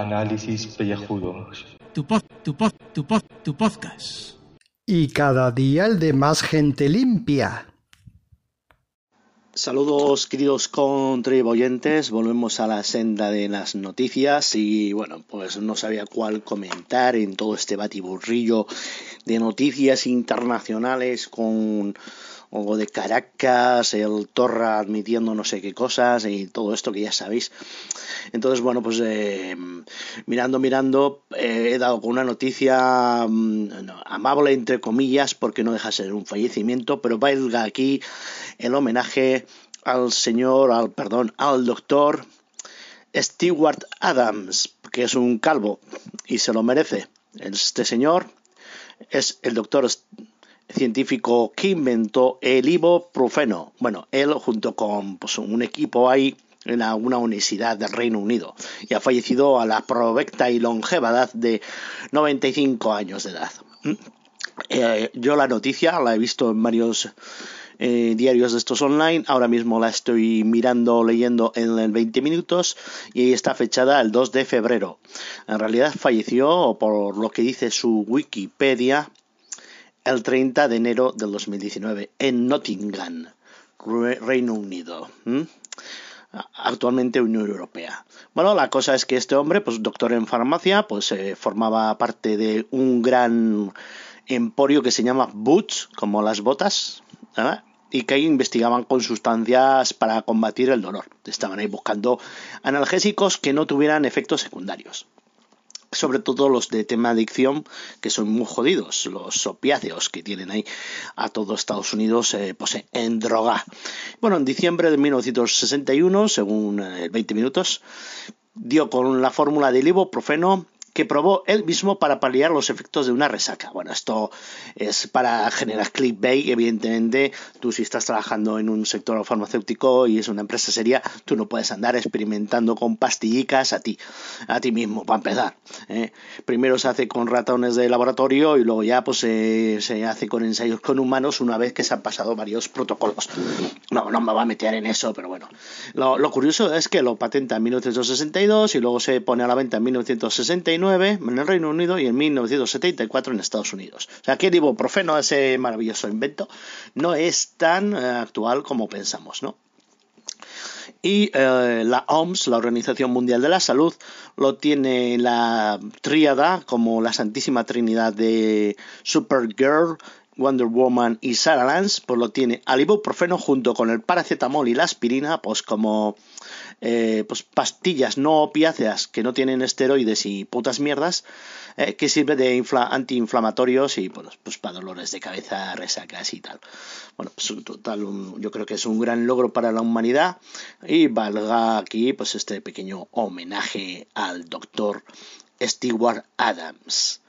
Análisis pellejudos. Tu pod, tu pod, tu pod, tu podcast. Y cada día el de más gente limpia. Saludos queridos contribuyentes, volvemos a la senda de las noticias y bueno, pues no sabía cuál comentar en todo este batiburrillo de noticias internacionales con o de Caracas, el Torra admitiendo no sé qué cosas y todo esto que ya sabéis. Entonces, bueno, pues eh, mirando, mirando, eh, he dado con una noticia mm, amable, entre comillas, porque no deja de ser un fallecimiento, pero valga aquí el homenaje al señor, al perdón, al doctor Stewart Adams, que es un calvo y se lo merece. Este señor es el doctor científico que inventó el ibuprofeno. Bueno, él junto con pues, un equipo ahí en una universidad del Reino Unido y ha fallecido a la provecta y longeva edad de 95 años de edad. Mm. Eh, yo la noticia la he visto en varios eh, diarios de estos online. Ahora mismo la estoy mirando, leyendo en el 20 minutos y está fechada el 2 de febrero. En realidad falleció, por lo que dice su Wikipedia, el 30 de enero del 2019 en Nottingham, Reino Unido. actualmente Unión Europea. Bueno, la cosa es que este hombre, pues doctor en farmacia, pues eh, formaba parte de un gran emporio que se llama Boots, como las botas, y que ahí investigaban con sustancias para combatir el dolor. Estaban ahí buscando analgésicos que no tuvieran efectos secundarios sobre todo los de tema adicción, que son muy jodidos, los opiáceos que tienen ahí a todo Estados Unidos eh, pues, en droga. Bueno, en diciembre de 1961, según eh, 20 minutos, dio con la fórmula del ibuprofeno que probó él mismo para paliar los efectos de una resaca. Bueno, esto es para generar clickbait, evidentemente. Tú si estás trabajando en un sector farmacéutico y es una empresa seria, tú no puedes andar experimentando con pastillicas a ti, a ti mismo, para empezar. ¿eh? Primero se hace con ratones de laboratorio y luego ya pues se hace con ensayos con humanos una vez que se han pasado varios protocolos. No, no me va a meter en eso, pero bueno. Lo, lo curioso es que lo patenta en 1962 y luego se pone a la venta en 1969 en el Reino Unido y en 1974 en Estados Unidos. O sea, que el ibuprofeno, ese maravilloso invento, no es tan eh, actual como pensamos, ¿no? Y eh, la OMS, la Organización Mundial de la Salud, lo tiene la tríada como la Santísima Trinidad de Supergirl, Wonder Woman y Sarah Lance, pues lo tiene al ibuprofeno junto con el paracetamol y la aspirina, pues como eh, pues pastillas no opiáceas que no tienen esteroides y putas mierdas, eh, que sirve de antiinflamatorios y pues, pues, para dolores de cabeza, resacas y tal. Bueno, pues total, yo creo que es un gran logro para la humanidad y valga aquí pues este pequeño homenaje al doctor Stewart Adams.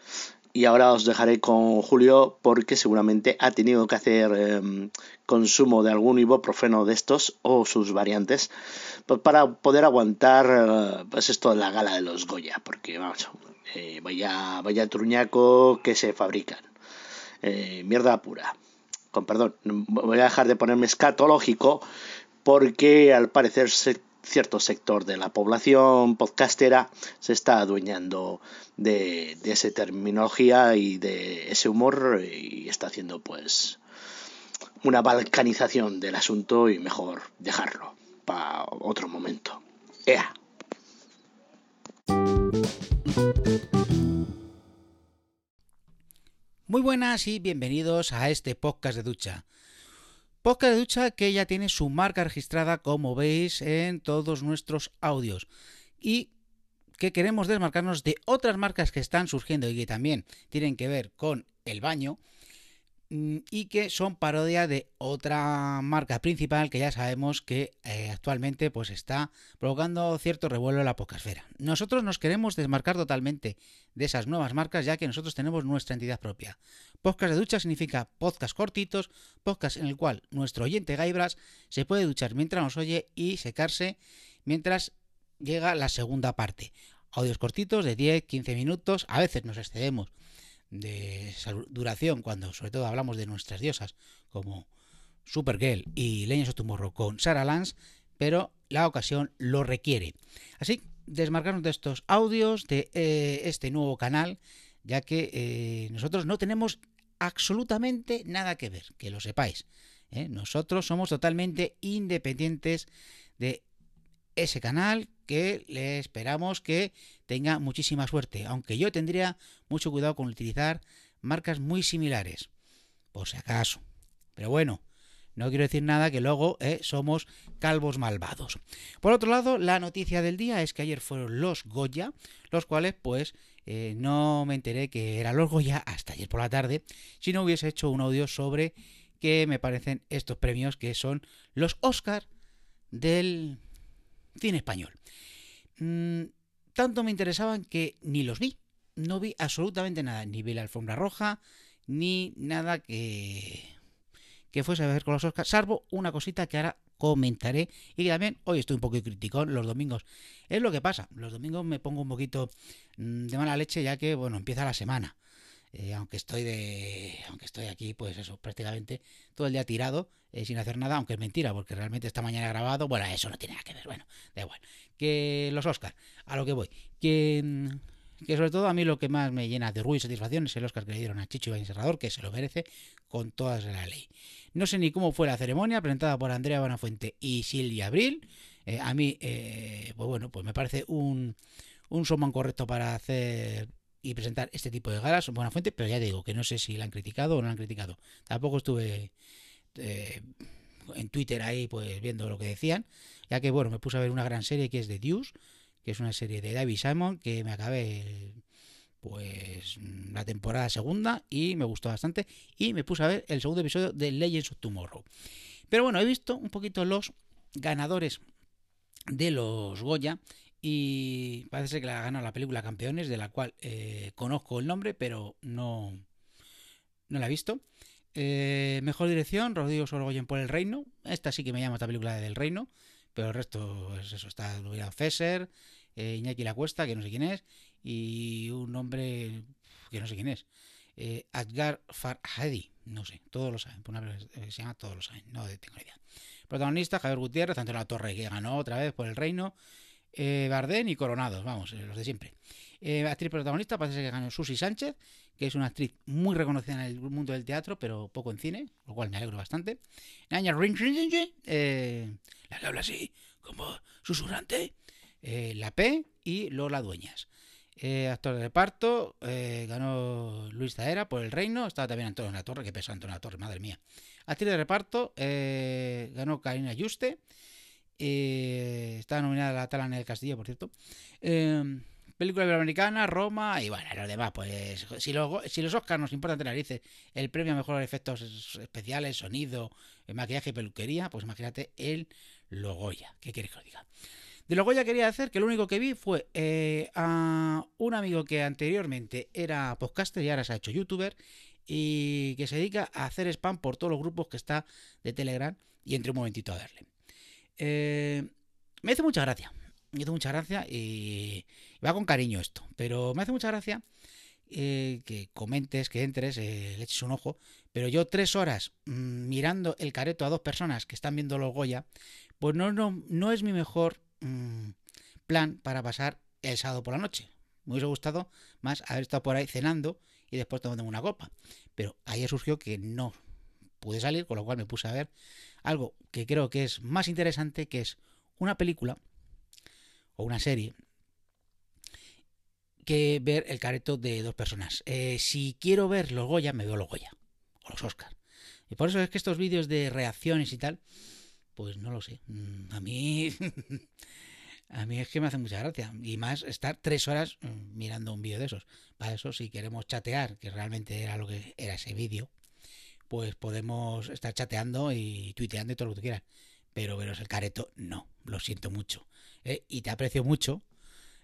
Y ahora os dejaré con Julio porque seguramente ha tenido que hacer em, consumo de algún ibuprofeno de estos o sus variantes pues para poder aguantar eh, pues esto de la gala de los Goya. Porque vamos, eh, vaya, vaya truñaco que se fabrican. Eh, mierda pura. Con perdón, voy a dejar de ponerme escatológico porque al parecer cierto sector de la población podcastera se está adueñando de, de esa terminología y de ese humor y está haciendo pues una balcanización del asunto y mejor dejarlo para otro momento. Ea. Muy buenas y bienvenidos a este podcast de ducha. Podcast de ducha que ya tiene su marca registrada, como veis, en todos nuestros audios. Y que queremos desmarcarnos de otras marcas que están surgiendo y que también tienen que ver con el baño y que son parodia de otra marca principal que ya sabemos que eh, actualmente pues está provocando cierto revuelo en la esfera. Nosotros nos queremos desmarcar totalmente de esas nuevas marcas ya que nosotros tenemos nuestra entidad propia. Podcast de ducha significa podcast cortitos, podcast en el cual nuestro oyente Gaibras se puede duchar mientras nos oye y secarse mientras llega la segunda parte. Audios cortitos de 10, 15 minutos, a veces nos excedemos de duración cuando sobre todo hablamos de nuestras diosas como Supergirl y Leños of Tomorrow con Sarah Lance, pero la ocasión lo requiere. Así desmarcarnos de estos audios, de eh, este nuevo canal, ya que eh, nosotros no tenemos absolutamente nada que ver, que lo sepáis. ¿eh? Nosotros somos totalmente independientes de ese canal que le esperamos que tenga muchísima suerte, aunque yo tendría mucho cuidado con utilizar marcas muy similares, por si acaso. Pero bueno, no quiero decir nada que luego eh, somos calvos malvados. Por otro lado, la noticia del día es que ayer fueron los Goya, los cuales pues eh, no me enteré que eran los Goya hasta ayer por la tarde, si no hubiese hecho un audio sobre qué me parecen estos premios que son los Oscar del cine español. Mm, tanto me interesaban que ni los vi, no vi absolutamente nada, ni vi la alfombra roja, ni nada que que fuese a ver con los Oscars, salvo una cosita que ahora comentaré y que también hoy estoy un poco crítico los domingos. Es lo que pasa, los domingos me pongo un poquito mm, de mala leche ya que, bueno, empieza la semana. Eh, aunque estoy de aunque estoy aquí pues eso prácticamente todo el día tirado eh, sin hacer nada aunque es mentira porque realmente esta mañana grabado bueno eso no tiene nada que ver bueno da igual que los Oscars a lo que voy que mm, que sobre todo a mí lo que más me llena de orgullo y satisfacción es el Oscar que le dieron a Chicho Ibañez Serrador, que se lo merece con todas la ley. No sé ni cómo fue la ceremonia, presentada por Andrea Bonafuente y Silvia Abril. Eh, a mí, pues bueno, pues me parece un, un showman correcto para hacer y presentar este tipo de galas, Buenafuente, pero ya digo que no sé si la han criticado o no la han criticado. Tampoco estuve eh, en Twitter ahí pues viendo lo que decían, ya que bueno, me puse a ver una gran serie que es de Deuce, que es una serie de David Simon, que me acabé pues la temporada segunda y me gustó bastante y me puse a ver el segundo episodio de Legends of Tomorrow. Pero bueno, he visto un poquito los ganadores de los Goya y parece que la ha ganado la película Campeones, de la cual eh, conozco el nombre, pero no, no la he visto. Eh, mejor dirección, Rodrigo Sorogoyen por El Reino. Esta sí que me llama esta película del Reino, pero el resto es eso. Está Fesser, eh, Iñaki La Cuesta, que no sé quién es, y un nombre que no sé quién es. Eh, Adgar Farhadi, no sé, todos lo saben, por una se llama Todos lo saben, no tengo idea. Protagonista, Javier Gutiérrez, la Torre, que ganó otra vez por el reino, eh, y Coronados, vamos, eh, los de siempre. Eh, actriz protagonista parece que ganó Susi Sánchez, que es una actriz muy reconocida en el mundo del teatro, pero poco en cine, lo cual me alegro bastante. Nanya Ring, eh, la que habla así, como susurrante, eh, La P y Lola Dueñas. Actor de reparto, ganó Luis Zaera por El Reino, estaba también Antonio La Torre, que pesa Antonio La Torre, madre mía. Actriz de reparto, ganó Karina Yuste, estaba nominada a la Talana del Castillo, por cierto. película iberoamericana, Roma, y bueno, los demás, pues si los, si los Oscars nos importan de narices el premio a mejor efectos especiales, sonido, maquillaje y peluquería, pues imagínate el Logoya. ¿Qué quieres que os diga? De luego ya quería hacer que lo único que vi fue eh, a un amigo que anteriormente era podcaster y ahora se ha hecho youtuber y que se dedica a hacer spam por todos los grupos que está de Telegram y entre un momentito a verle. Eh, me hace mucha gracia, me hace mucha gracia y va con cariño esto, pero me hace mucha gracia eh, que comentes, que entres, le eches un ojo, pero yo tres horas mm, mirando el careto a dos personas que están viendo los Goya, pues no, no, no es mi mejor Mm, plan para pasar el sábado por la noche. Me hubiese gustado más haber estado por ahí cenando y después tomando una copa. Pero ayer surgió que no pude salir, con lo cual me puse a ver algo que creo que es más interesante, que es una película o una serie que ver el careto de dos personas. Eh, si quiero ver los Goya, me veo los Goya o los Oscar. Y por eso es que estos vídeos de reacciones y tal, pues no lo sé. Mm, a mí. a mí es que me hace mucha gracia. Y más estar tres horas mm, mirando un vídeo de esos. Para eso, si queremos chatear, que realmente era lo que era ese vídeo, pues podemos estar chateando y tuiteando y todo lo que tú quieras. Pero veros el careto, no. Lo siento mucho. ¿eh? Y te aprecio mucho,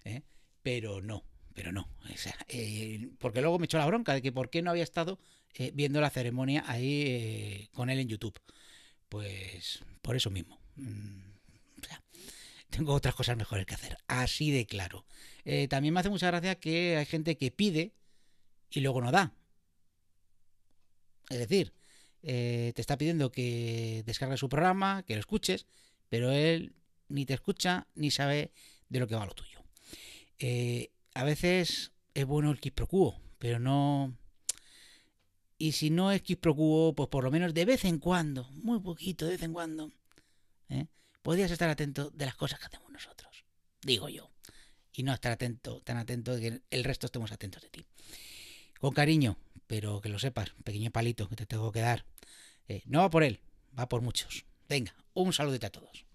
¿eh? pero no. Pero no. Eh, porque luego me echó la bronca de que por qué no había estado viendo la ceremonia ahí con él en YouTube. Pues por eso mismo. Mm, tengo otras cosas mejores que hacer. Así de claro. También me hace mucha gracia que hay gente que pide y luego no da. Es decir, eh, te está pidiendo que descargues su programa, que lo escuches, pero él ni te escucha ni sabe de lo que va lo tuyo. Eh, a veces es bueno el quid pero no... Y si no es quid pues por lo menos de vez en cuando, muy poquito, de vez en cuando, ¿eh? podrías estar atento de las cosas que hacemos nosotros, digo yo. Y no estar atento, tan atento de que el resto estemos atentos de ti. Con cariño, pero que lo sepas, pequeño palito que te tengo que dar. Eh, no va por él, va por muchos. Venga, un saludito a todos.